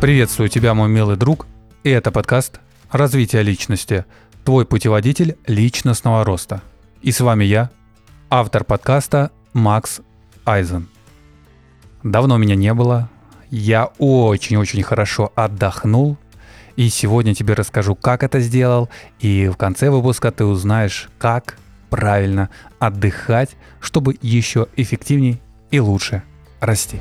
Приветствую тебя, мой милый друг, и это подкаст «Развитие личности», твой путеводитель личностного роста. И с вами я, автор подкаста Макс Айзен. Давно меня не было, я очень-очень хорошо отдохнул, и сегодня тебе расскажу, как это сделал, и в конце выпуска ты узнаешь, как правильно отдыхать, чтобы еще эффективней и лучше расти.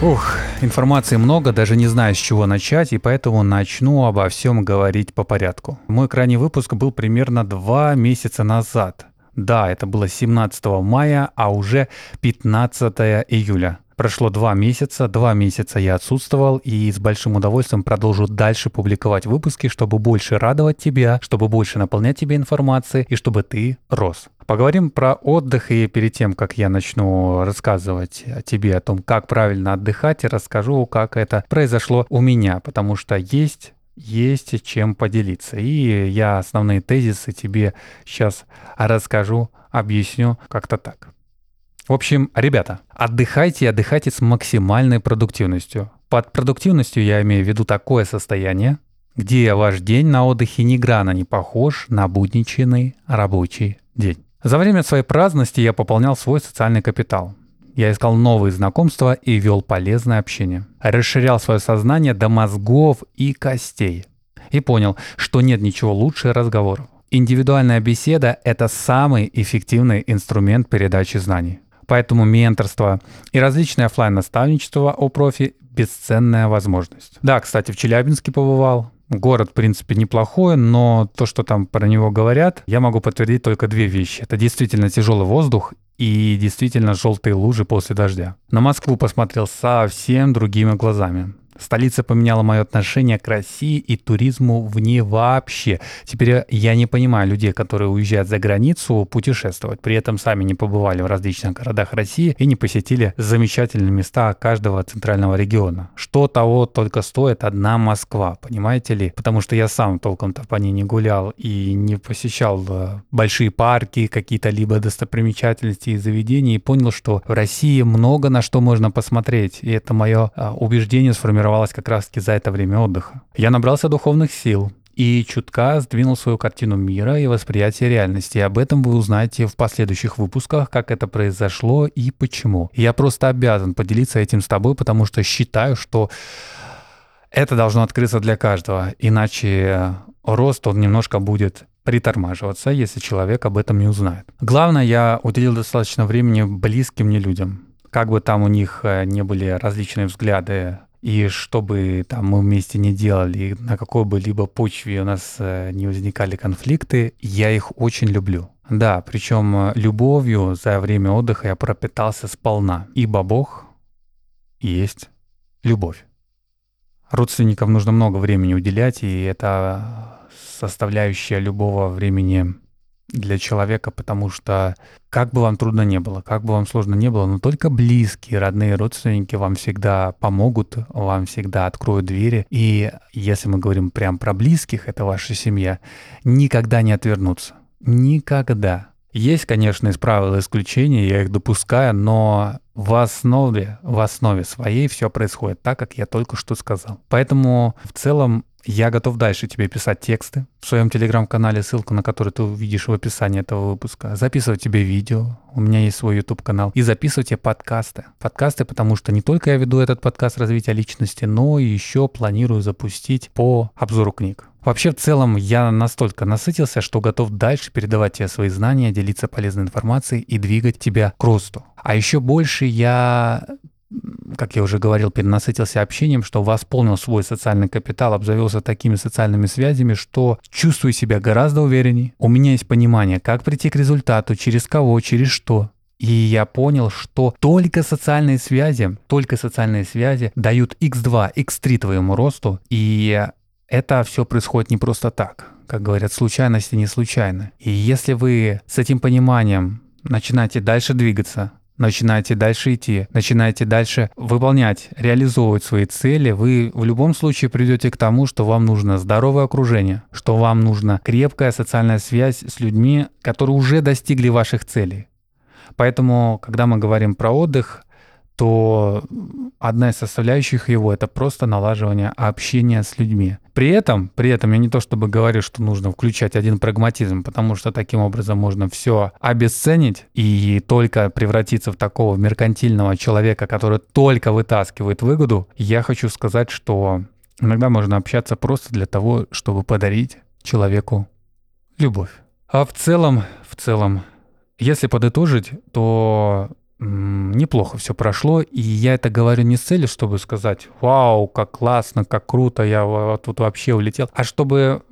Ух, информации много, даже не знаю, с чего начать, и поэтому начну обо всем говорить по порядку. Мой крайний выпуск был примерно два месяца назад. Да, это было 17 мая, а уже 15 июля. Прошло два месяца, два месяца я отсутствовал и с большим удовольствием продолжу дальше публиковать выпуски, чтобы больше радовать тебя, чтобы больше наполнять тебя информацией и чтобы ты рос. Поговорим про отдых и перед тем, как я начну рассказывать тебе о том, как правильно отдыхать, расскажу, как это произошло у меня, потому что есть есть чем поделиться. И я основные тезисы тебе сейчас расскажу, объясню как-то так. В общем, ребята, отдыхайте и отдыхайте с максимальной продуктивностью. Под продуктивностью я имею в виду такое состояние, где ваш день на отдыхе ни грана не похож на будничный рабочий день. За время своей праздности я пополнял свой социальный капитал. Я искал новые знакомства и вел полезное общение. Расширял свое сознание до мозгов и костей. И понял, что нет ничего лучше разговоров. Индивидуальная беседа – это самый эффективный инструмент передачи знаний. Поэтому менторство и различные офлайн наставничество у профи – бесценная возможность. Да, кстати, в Челябинске побывал. Город, в принципе, неплохой, но то, что там про него говорят, я могу подтвердить только две вещи. Это действительно тяжелый воздух и действительно желтые лужи после дождя. На Москву посмотрел совсем другими глазами. Столица поменяла мое отношение к России и туризму в ней вообще. Теперь я не понимаю людей, которые уезжают за границу путешествовать, при этом сами не побывали в различных городах России и не посетили замечательные места каждого центрального региона. Что того только стоит одна Москва, понимаете ли? Потому что я сам толком-то по ней не гулял и не посещал э, большие парки, какие-то либо достопримечательности и заведения, и понял, что в России много на что можно посмотреть. И это мое э, убеждение сформировалось сформировалась как раз-таки за это время отдыха. Я набрался духовных сил, и чутка сдвинул свою картину мира и восприятие реальности. Об этом вы узнаете в последующих выпусках, как это произошло и почему. Я просто обязан поделиться этим с тобой, потому что считаю, что это должно открыться для каждого, иначе рост, он немножко будет притормаживаться, если человек об этом не узнает. Главное, я уделил достаточно времени близким мне людям. Как бы там у них э, не были различные взгляды и чтобы там мы вместе не делали, на какой бы либо почве у нас э, не возникали конфликты, я их очень люблю. Да, причем э, любовью за время отдыха я пропитался сполна. Ибо Бог есть любовь. Родственникам нужно много времени уделять, и это составляющая любого времени для человека, потому что как бы вам трудно не было, как бы вам сложно не было, но только близкие, родные, родственники вам всегда помогут, вам всегда откроют двери. И если мы говорим прям про близких, это ваша семья, никогда не отвернуться. Никогда. Есть, конечно, из правил исключения, я их допускаю, но в основе, в основе своей все происходит так, как я только что сказал. Поэтому в целом я готов дальше тебе писать тексты в своем телеграм-канале, ссылку на который ты увидишь в описании этого выпуска. Записывать тебе видео, у меня есть свой YouTube канал. И записывать тебе подкасты. Подкасты, потому что не только я веду этот подкаст развития личности, но и еще планирую запустить по обзору книг. Вообще, в целом, я настолько насытился, что готов дальше передавать тебе свои знания, делиться полезной информацией и двигать тебя к росту. А еще больше я как я уже говорил, перенасытился общением, что восполнил свой социальный капитал, обзавелся такими социальными связями, что чувствую себя гораздо увереннее. У меня есть понимание, как прийти к результату, через кого, через что. И я понял, что только социальные связи, только социальные связи дают x2, x3 твоему росту, и это все происходит не просто так. Как говорят, случайности не случайны. И если вы с этим пониманием начинаете дальше двигаться, начинаете дальше идти, начинаете дальше выполнять, реализовывать свои цели, вы в любом случае придете к тому, что вам нужно здоровое окружение, что вам нужна крепкая социальная связь с людьми, которые уже достигли ваших целей. Поэтому, когда мы говорим про отдых, то одна из составляющих его это просто налаживание общения с людьми. При этом, при этом я не то чтобы говорю, что нужно включать один прагматизм, потому что таким образом можно все обесценить и только превратиться в такого меркантильного человека, который только вытаскивает выгоду. Я хочу сказать, что иногда можно общаться просто для того, чтобы подарить человеку любовь. А в целом, в целом, если подытожить, то неплохо все прошло, и я это говорю не с целью, чтобы сказать, вау, как классно, как круто, я вот тут вообще улетел, а чтобы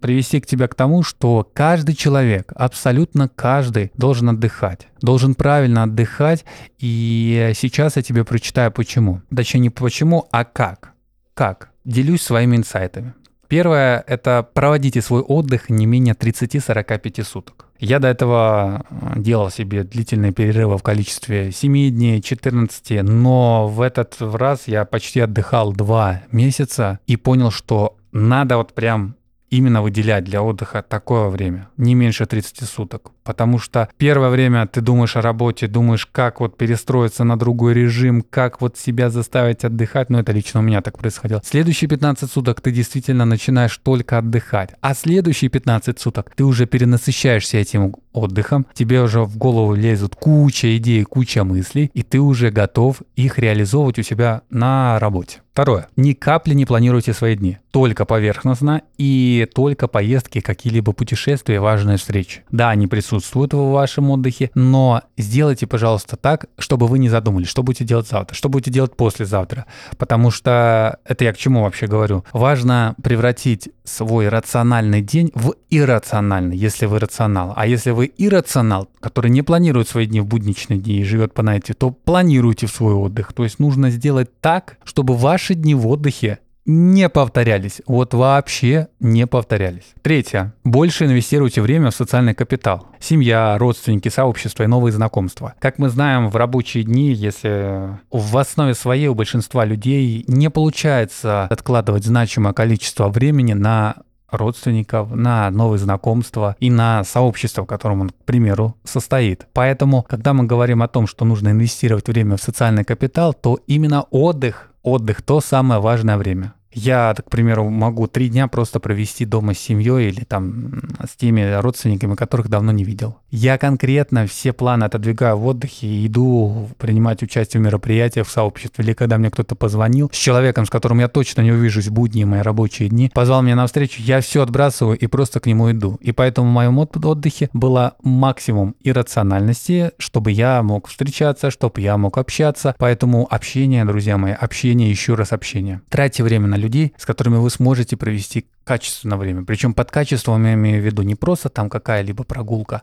привести к тебя к тому, что каждый человек, абсолютно каждый, должен отдыхать, должен правильно отдыхать, и сейчас я тебе прочитаю почему. Точнее, не почему, а как. Как? Делюсь своими инсайтами. Первое – это проводите свой отдых не менее 30-45 суток. Я до этого э, делал себе длительные перерывы в количестве 7 дней, 14, но в этот раз я почти отдыхал 2 месяца и понял, что надо вот прям именно выделять для отдыха такое время, не меньше 30 суток. Потому что первое время ты думаешь о работе, думаешь, как вот перестроиться на другой режим, как вот себя заставить отдыхать, но это лично у меня так происходило. Следующие 15 суток ты действительно начинаешь только отдыхать, а следующие 15 суток ты уже перенасыщаешься этим отдыхом, тебе уже в голову лезут куча идей, куча мыслей, и ты уже готов их реализовывать у себя на работе. Второе. Ни капли не планируйте свои дни. Только поверхностно и только поездки, какие-либо путешествия, важные встречи. Да, они присутствуют в вашем отдыхе, но сделайте, пожалуйста, так, чтобы вы не задумались, что будете делать завтра, что будете делать послезавтра. Потому что это я к чему вообще говорю. Важно превратить свой рациональный день в иррациональный, если вы рационал. А если вы иррационал, который не планирует свои дни в будничные дни и живет по найте, то планируйте в свой отдых. То есть нужно сделать так, чтобы ваши дни в отдыхе не повторялись. Вот вообще не повторялись. Третье. Больше инвестируйте время в социальный капитал. Семья, родственники, сообщество и новые знакомства. Как мы знаем, в рабочие дни, если в основе своей у большинства людей не получается откладывать значимое количество времени на родственников, на новые знакомства и на сообщество, в котором он, к примеру, состоит. Поэтому, когда мы говорим о том, что нужно инвестировать время в социальный капитал, то именно отдых отдых то самое важное время. Я, к примеру, могу три дня просто провести дома с семьей или там с теми родственниками, которых давно не видел. Я конкретно все планы отодвигаю в отдыхе и иду принимать участие в мероприятиях в сообществе. Или когда мне кто-то позвонил с человеком, с которым я точно не увижусь в будние мои рабочие дни, позвал меня на встречу, я все отбрасываю и просто к нему иду. И поэтому в моем отдыхе было максимум иррациональности, чтобы я мог встречаться, чтобы я мог общаться. Поэтому общение, друзья мои, общение, еще раз общение. Тратьте время на людей, с которыми вы сможете провести качественное время. Причем под качеством я имею в виду не просто там какая-либо прогулка,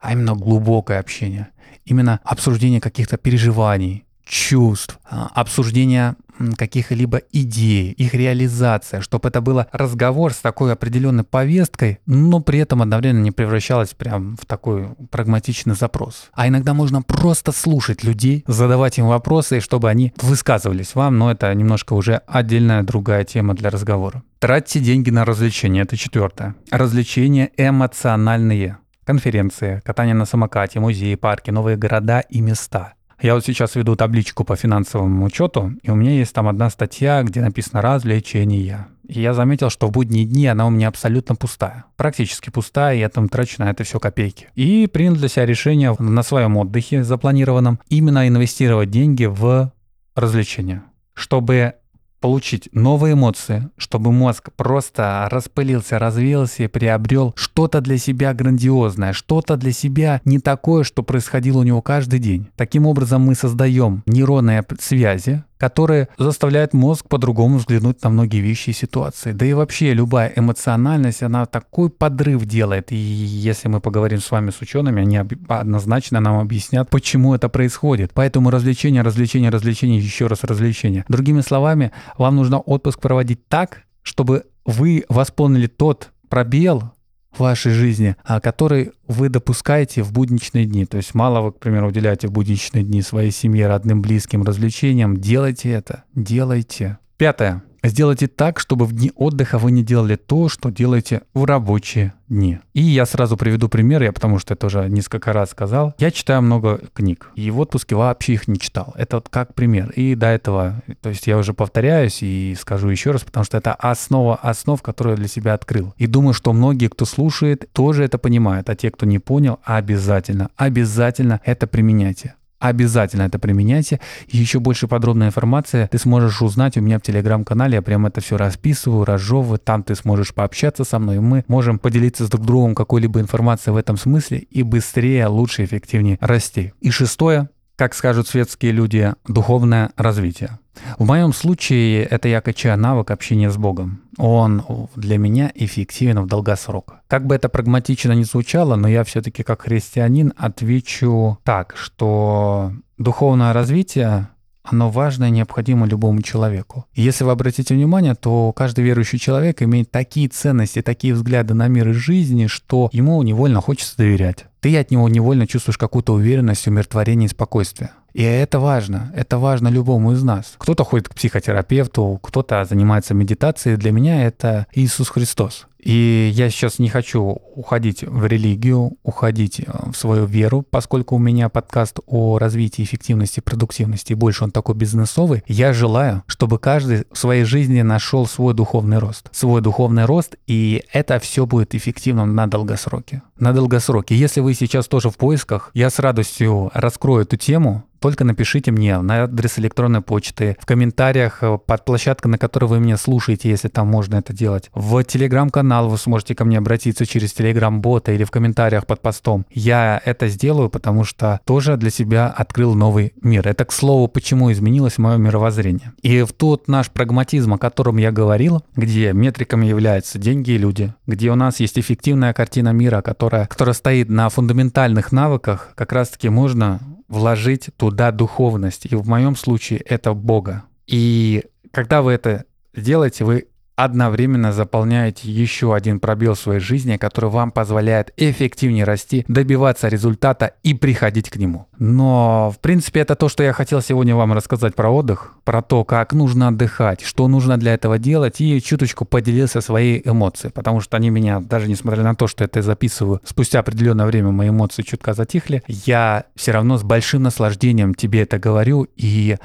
а именно глубокое общение. Именно обсуждение каких-то переживаний, чувств, а, обсуждение каких-либо идей, их реализация, чтобы это было разговор с такой определенной повесткой, но при этом одновременно не превращалось прям в такой прагматичный запрос. А иногда можно просто слушать людей, задавать им вопросы, чтобы они высказывались вам, но это немножко уже отдельная другая тема для разговора. Тратьте деньги на развлечения, это четвертое. Развлечения эмоциональные. Конференции, катание на самокате, музеи, парки, новые города и места – я вот сейчас веду табличку по финансовому учету, и у меня есть там одна статья, где написано «развлечения». И я заметил, что в будние дни она у меня абсолютно пустая. Практически пустая, и я там трачу на это все копейки. И принял для себя решение на своем отдыхе запланированном именно инвестировать деньги в развлечения, чтобы получить новые эмоции, чтобы мозг просто распылился, развеялся и приобрел что-то для себя грандиозное, что-то для себя не такое, что происходило у него каждый день. Таким образом мы создаем нейронные связи, которые заставляют мозг по-другому взглянуть на многие вещи и ситуации. Да и вообще любая эмоциональность, она такой подрыв делает. И если мы поговорим с вами с учеными, они однозначно нам объяснят, почему это происходит. Поэтому развлечение, развлечение, развлечение, еще раз развлечение. Другими словами, вам нужно отпуск проводить так, чтобы вы восполнили тот пробел, в вашей жизни, а который вы допускаете в будничные дни. То есть мало вы, к примеру, уделяете в будничные дни своей семье, родным, близким развлечениям. Делайте это, делайте. Пятое. Сделайте так, чтобы в дни отдыха вы не делали то, что делаете в рабочие дни. И я сразу приведу пример, я потому что это уже несколько раз сказал. Я читаю много книг, и в отпуске вообще их не читал. Это вот как пример. И до этого, то есть я уже повторяюсь и скажу еще раз, потому что это основа основ, которую я для себя открыл. И думаю, что многие, кто слушает, тоже это понимают, а те, кто не понял, обязательно, обязательно это применяйте обязательно это применяйте. Еще больше подробной информации ты сможешь узнать у меня в телеграм-канале. Я прям это все расписываю, разжевываю. Там ты сможешь пообщаться со мной. Мы можем поделиться с друг другом какой-либо информацией в этом смысле и быстрее, лучше, эффективнее расти. И шестое, как скажут светские люди, духовное развитие. В моем случае это я качаю навык общения с Богом. Он для меня эффективен в долгосрок. Как бы это прагматично не звучало, но я все-таки как христианин отвечу так, что духовное развитие оно важно и необходимо любому человеку. И если вы обратите внимание, то каждый верующий человек имеет такие ценности, такие взгляды на мир и жизни, что ему невольно хочется доверять. Ты от него невольно чувствуешь какую-то уверенность, умиротворение и спокойствие. И это важно. Это важно любому из нас. Кто-то ходит к психотерапевту, кто-то занимается медитацией. Для меня это Иисус Христос. И я сейчас не хочу уходить в религию, уходить э, в свою веру, поскольку у меня подкаст о развитии эффективности, продуктивности, больше он такой бизнесовый. Я желаю, чтобы каждый в своей жизни нашел свой духовный рост. Свой духовный рост, и это все будет эффективным на долгосроке. На долгосроке. Если вы сейчас тоже в поисках, я с радостью раскрою эту тему, только напишите мне на адрес электронной почты, в комментариях э, под площадкой, на которой вы меня слушаете, если там можно это делать. В телеграм-канал вы сможете ко мне обратиться через телеграм-бота или в комментариях под постом. Я это сделаю, потому что тоже для себя открыл новый мир. Это, к слову, почему изменилось мое мировоззрение. И в тот наш прагматизм, о котором я говорил, где метриками являются деньги и люди, где у нас есть эффективная картина мира, которая, которая стоит на фундаментальных навыках, как раз-таки можно вложить туда духовность. И в моем случае это Бога. И когда вы это делаете, вы одновременно заполняете еще один пробел в своей жизни, который вам позволяет эффективнее расти, добиваться результата и приходить к нему. Но, в принципе, это то, что я хотел сегодня вам рассказать про отдых, про то, как нужно отдыхать, что нужно для этого делать, и чуточку поделился своей эмоцией, потому что они меня, даже несмотря на то, что это записываю, спустя определенное время мои эмоции чутка затихли, я все равно с большим наслаждением тебе это говорю и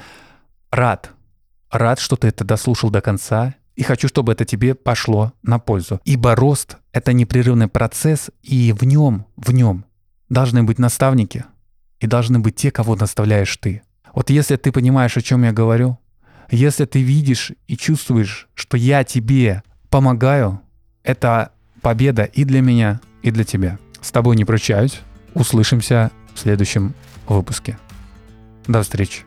рад, рад, что ты это дослушал до конца, и хочу, чтобы это тебе пошло на пользу. Ибо рост — это непрерывный процесс, и в нем, в нем должны быть наставники, и должны быть те, кого наставляешь ты. Вот если ты понимаешь, о чем я говорю, если ты видишь и чувствуешь, что я тебе помогаю, это победа и для меня, и для тебя. С тобой не прощаюсь. Услышимся в следующем выпуске. До встречи.